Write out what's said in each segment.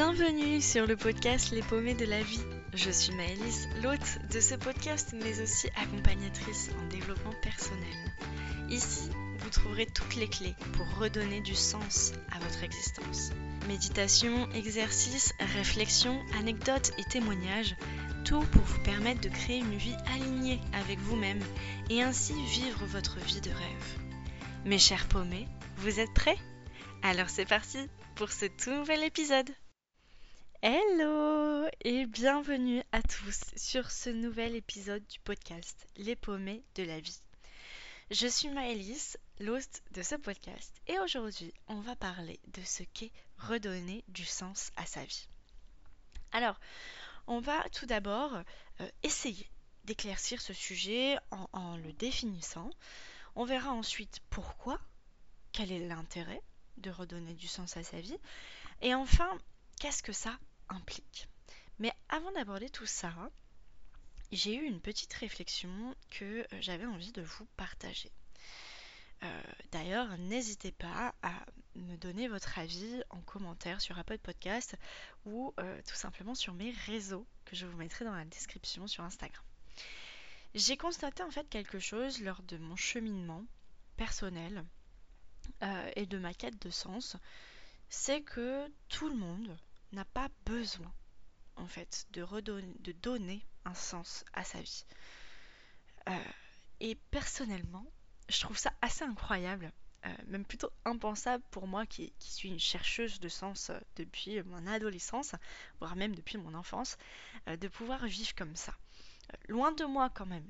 Bienvenue sur le podcast Les paumés de la vie. Je suis Maëlys, l'hôte de ce podcast, mais aussi accompagnatrice en développement personnel. Ici, vous trouverez toutes les clés pour redonner du sens à votre existence. Méditation, exercices, réflexions, anecdotes et témoignages, tout pour vous permettre de créer une vie alignée avec vous-même et ainsi vivre votre vie de rêve. Mes chers paumés, vous êtes prêts? Alors c'est parti pour ce tout nouvel épisode. Hello et bienvenue à tous sur ce nouvel épisode du podcast Les paumés de la vie. Je suis Maëlys, l'host de ce podcast et aujourd'hui on va parler de ce qu'est redonner du sens à sa vie. Alors, on va tout d'abord euh, essayer d'éclaircir ce sujet en le définissant. On verra ensuite pourquoi, quel est l'intérêt de redonner du sens à sa vie et enfin qu'est-ce que ça implique. Mais avant d'aborder tout ça, j'ai eu une petite réflexion que euh, j'avais envie de vous partager. Euh, d'ailleurs, n'hésitez pas à me donner votre avis en commentaire sur Apple Podcast ou euh, tout simplement sur mes réseaux que je vous mettrai dans la description sur Instagram. J'ai constaté en fait quelque chose lors de mon cheminement personnel et de ma quête de sens, c'est que tout le monde, n'a pas besoin en fait de redonner, de donner un sens à sa vie. Euh, et personnellement, je trouve ça assez incroyable, euh, même plutôt impensable pour moi qui, suis une chercheuse de sens euh, depuis mon adolescence, voire même depuis mon enfance, de pouvoir vivre comme ça. loin de moi quand même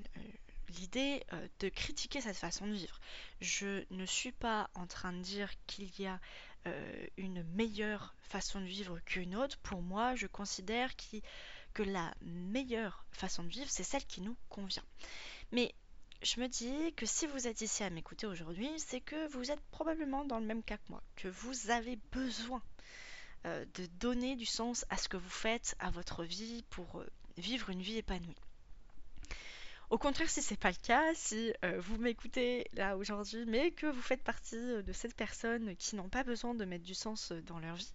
l'idée de critiquer cette façon de vivre. Je ne suis pas en train de dire qu'il y a euh, une meilleure façon de vivre qu'une autre. Pour moi, je considère que la meilleure façon de vivre, c'est celle qui nous convient. Mais je me dis que si vous êtes ici à m'écouter aujourd'hui, c'est que vous êtes probablement dans le même cas que moi, que vous avez besoin euh, de donner du sens à ce que vous faites, à votre vie, pour euh, vivre une vie épanouie. Au contraire, si c'est pas le cas, si euh, vous m'écoutez là aujourd'hui, mais que vous faites partie euh, de cette personne qui n'ont pas besoin de mettre du sens euh, dans leur vie,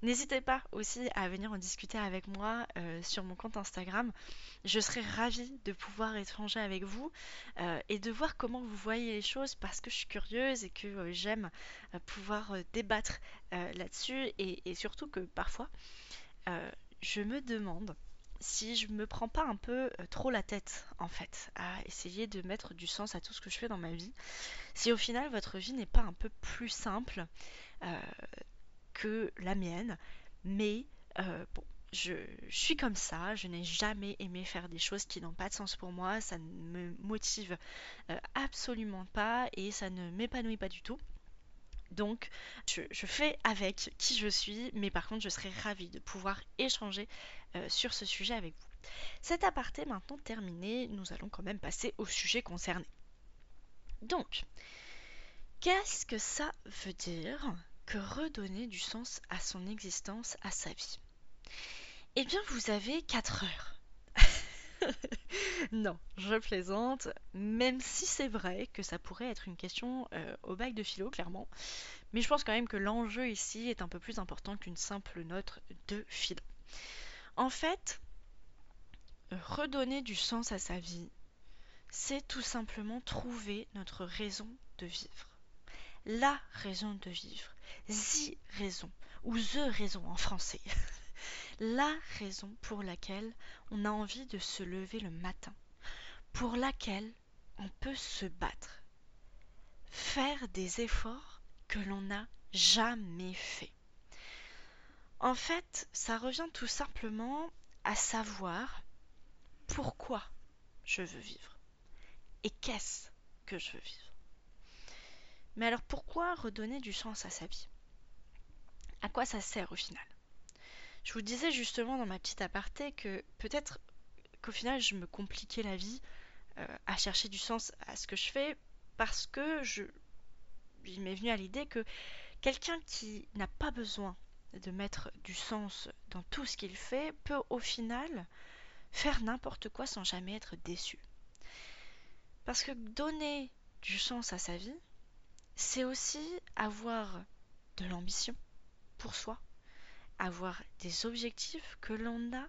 n'hésitez pas aussi à venir en discuter avec moi sur mon compte Instagram. Je serai ravie de pouvoir échanger avec vous et de voir comment vous voyez les choses parce que je suis curieuse et que j'aime pouvoir débattre là-dessus et, surtout que parfois je me demande si je me prends pas un peu euh, trop la tête en fait à essayer de mettre du sens à tout ce que je fais dans ma vie, si au final votre vie n'est pas un peu plus simple euh, que la mienne, mais euh, bon, je, suis comme ça, je n'ai jamais aimé faire des choses qui n'ont pas de sens pour moi, ça ne me motive absolument pas et ça ne m'épanouit pas du tout. Donc, je, fais avec qui je suis, mais par contre, je serais ravie de pouvoir échanger euh, sur ce sujet avec vous. Cet aparté maintenant terminé, nous allons quand même passer au sujet concerné. Donc, qu'est-ce que ça veut dire que redonner du sens à son existence, à sa vie? Eh bien, vous avez 4 heures non, je plaisante, même si c'est vrai que ça pourrait être une question euh, au bac de philo, clairement. Mais je pense quand même que l'enjeu ici est un peu plus important qu'une simple note de philo. En fait, redonner du sens à sa vie, c'est tout simplement trouver notre raison de vivre. La raison de vivre. The raison, ou the raison en français. la raison pour laquelle on a envie de se lever le matin, pour laquelle on peut se battre, faire des efforts que l'on n'a jamais fait. En fait, ça revient tout simplement à savoir pourquoi je veux vivre et qu'est-ce que je veux vivre. Mais alors pourquoi redonner du sens à sa vie? À quoi ça sert au final? Je vous disais justement dans ma petite aparté que peut-être qu'au final je me compliquais la vie à chercher du sens à ce que je fais parce que je il m'est venu à l'idée que quelqu'un qui n'a pas besoin de mettre du sens dans tout ce qu'il fait peut au final faire n'importe quoi sans jamais être déçu. Parce que donner du sens à sa vie, c'est aussi avoir de l'ambition pour soi, avoir des objectifs que l'on a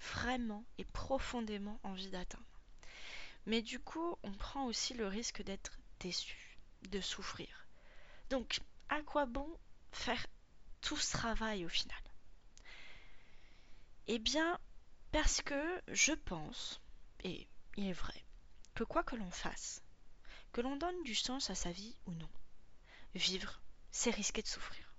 vraiment et profondément envie d'atteindre. Mais du coup, on prend aussi le risque d'être déçu, de souffrir. Donc, à quoi bon faire tout ce travail au final? Eh bien, parce que je pense, et il est vrai, que quoi que l'on fasse, que l'on donne du sens à sa vie ou non, vivre, c'est risquer de souffrir.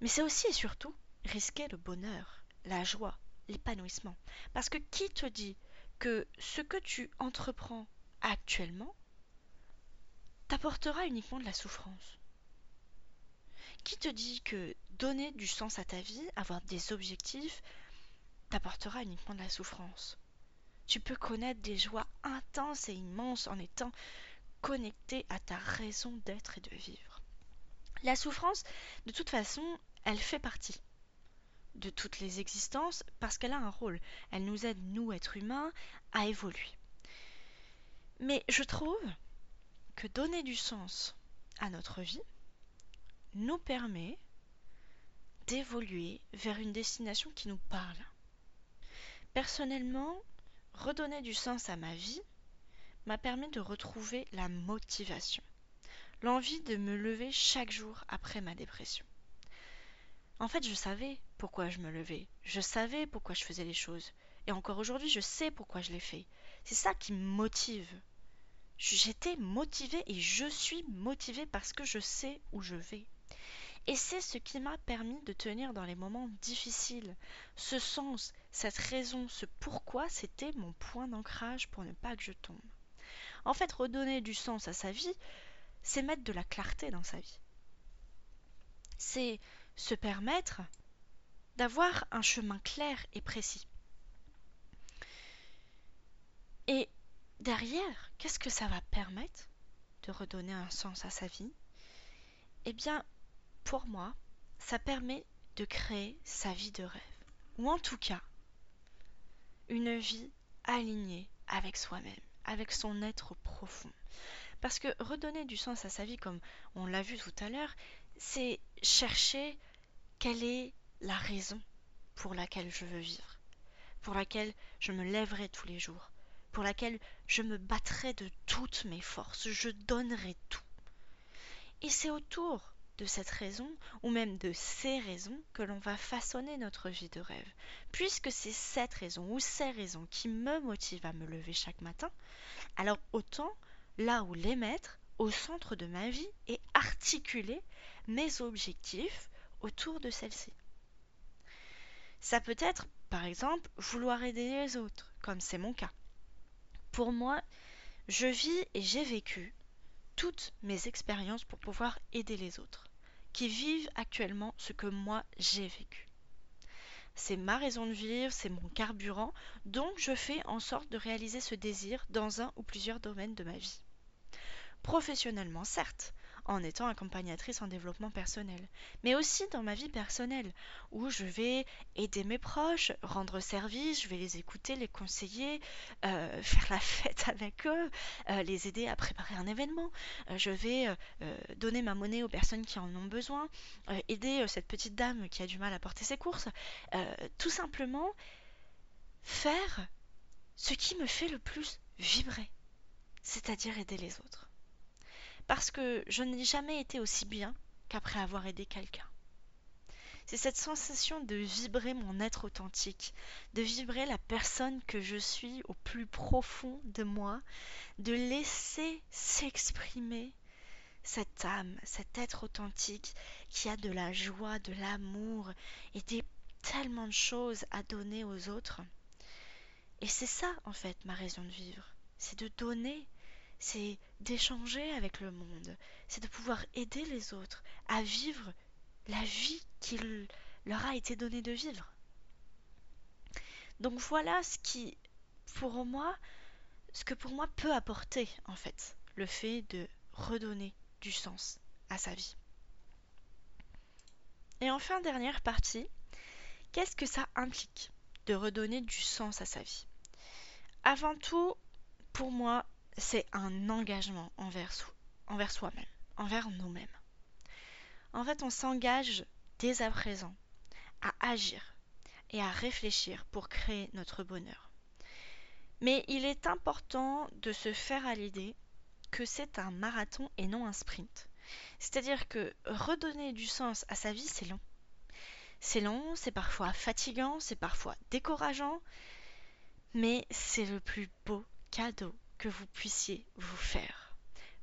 Mais c'est aussi et surtout risquer le bonheur, la joie, l'épanouissement. Parce que qui te dit que ce que tu entreprends actuellement t'apportera uniquement de la souffrance. Qui te dit que donner du sens à ta vie, avoir des objectifs, t'apportera uniquement de la souffrance? Tu peux connaître des joies intenses et immenses en étant connecté à ta raison d'être et de vivre. La souffrance, de toute façon, elle fait partie de toutes les existences parce qu'elle a un rôle. Elle nous aide, nous, êtres humains, à évoluer. Mais je trouve que donner du sens à notre vie nous permet d'évoluer vers une destination qui nous parle. Personnellement, redonner du sens à ma vie m'a permis de retrouver la motivation, l'envie de me lever chaque jour après ma dépression. En fait, je savais pourquoi je me levais, je savais pourquoi je faisais les choses, et encore aujourd'hui, je sais pourquoi je les fais. C'est ça qui me motive. J'étais motivée et je suis motivée parce que je sais où je vais. Et c'est ce qui m'a permis de tenir dans les moments difficiles. Ce sens, cette raison, ce pourquoi, c'était mon point d'ancrage pour ne pas que je tombe. En fait, redonner du sens à sa vie, c'est mettre de la clarté dans sa vie. C'est se permettre d'avoir un chemin clair et précis. Et derrière, qu'est-ce que ça va permettre de redonner un sens à sa vie? Eh bien, pour moi, ça permet de créer sa vie de rêve. Ou en tout cas, une vie alignée avec soi-même, avec son être profond. Parce que redonner du sens à sa vie, comme on l'a vu tout à l'heure, c'est chercher quelle est la raison pour laquelle je veux vivre, pour laquelle je me lèverai tous les jours, pour laquelle je me battrai de toutes mes forces, je donnerai tout? Et c'est autour de cette raison, ou même de ces raisons, que l'on va façonner notre vie de rêve. Puisque c'est cette raison ou ces raisons qui me motivent à me lever chaque matin, alors autant, là où les mettre, au centre de ma vie et articuler mes objectifs autour de celle-ci. Ça peut être, par exemple, vouloir aider les autres, comme c'est mon cas. Pour moi, je vis et j'ai vécu toutes mes expériences pour pouvoir aider les autres, qui vivent actuellement ce que moi j'ai vécu. C'est ma raison de vivre, c'est mon carburant, donc je fais en sorte de réaliser ce désir dans un ou plusieurs domaines de ma vie. Professionnellement, certes, en étant accompagnatrice en développement personnel, mais aussi dans ma vie personnelle, où je vais aider mes proches, rendre service, je vais les écouter, les conseiller, euh, faire la fête avec eux, euh, les aider à préparer un événement. Euh, je vais donner ma monnaie aux personnes qui en ont besoin, aider cette petite dame qui a du mal à porter ses courses. tout simplement faire ce qui me fait le plus vibrer, c'est-à-dire aider les autres parce que je n'ai jamais été aussi bien qu'après avoir aidé quelqu'un. C'est cette sensation de vibrer mon être authentique, de vibrer la personne que je suis au plus profond de moi, de laisser s'exprimer cette âme, cet être authentique qui a de la joie, de l'amour et des tellement de choses à donner aux autres. Et c'est ça en fait ma raison de vivre, c'est de donner, c'est d'échanger avec le monde, c'est de pouvoir aider les autres à vivre la vie qu'il leur a été donné de vivre. Donc voilà ce qui, pour moi, ce que pour moi peut apporter en fait le fait de redonner du sens à sa vie. Et enfin, dernière partie, qu'est-ce que ça implique de redonner du sens à sa vie? Avant tout, pour moi, c'est un engagement envers, soi-même, envers nous-mêmes. En fait, on s'engage dès à présent à agir et à réfléchir pour créer notre bonheur. Mais il est important de se faire à l'idée que c'est un marathon et non un sprint. C'est-à-dire que redonner du sens à sa vie, c'est long. C'est long, c'est parfois fatigant, c'est parfois décourageant, mais c'est le plus beau cadeau vous puissiez vous faire.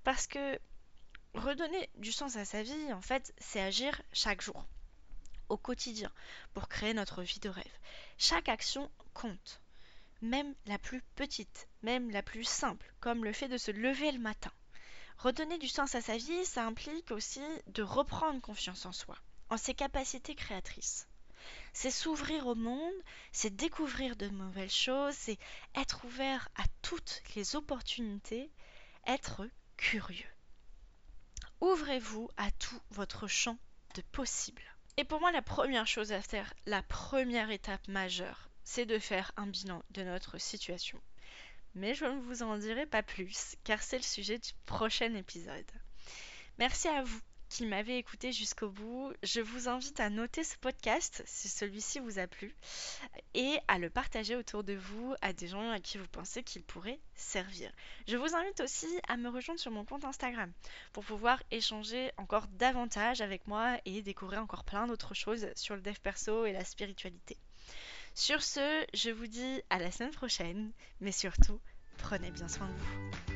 Parce que redonner du sens à sa vie, en fait, c'est agir chaque jour, au quotidien, pour créer notre vie de rêve. Chaque action compte, même la plus petite, même la plus simple, comme le fait de se lever le matin. Redonner du sens à sa vie, ça implique aussi de reprendre confiance en soi, en ses capacités créatrices. C'est s'ouvrir au monde, c'est découvrir de nouvelles choses, c'est être ouvert à toutes les opportunités, être curieux. Ouvrez-vous à tout votre champ de possibles. Et pour moi, la première chose à faire, la première étape majeure, c'est de faire un bilan de notre situation. Mais je ne vous en dirai pas plus, car c'est le sujet du prochain épisode. Merci à vous qui m'avez écouté jusqu'au bout. Je vous invite à noter ce podcast si celui-ci vous a plu et à le partager autour de vous à des gens à qui vous pensez qu'il pourrait servir. Je vous invite aussi à me rejoindre sur mon compte Instagram pour pouvoir échanger encore davantage avec moi et découvrir encore plein d'autres choses sur le dev perso et la spiritualité. Sur ce, je vous dis à la semaine prochaine, mais surtout, prenez bien soin de vous.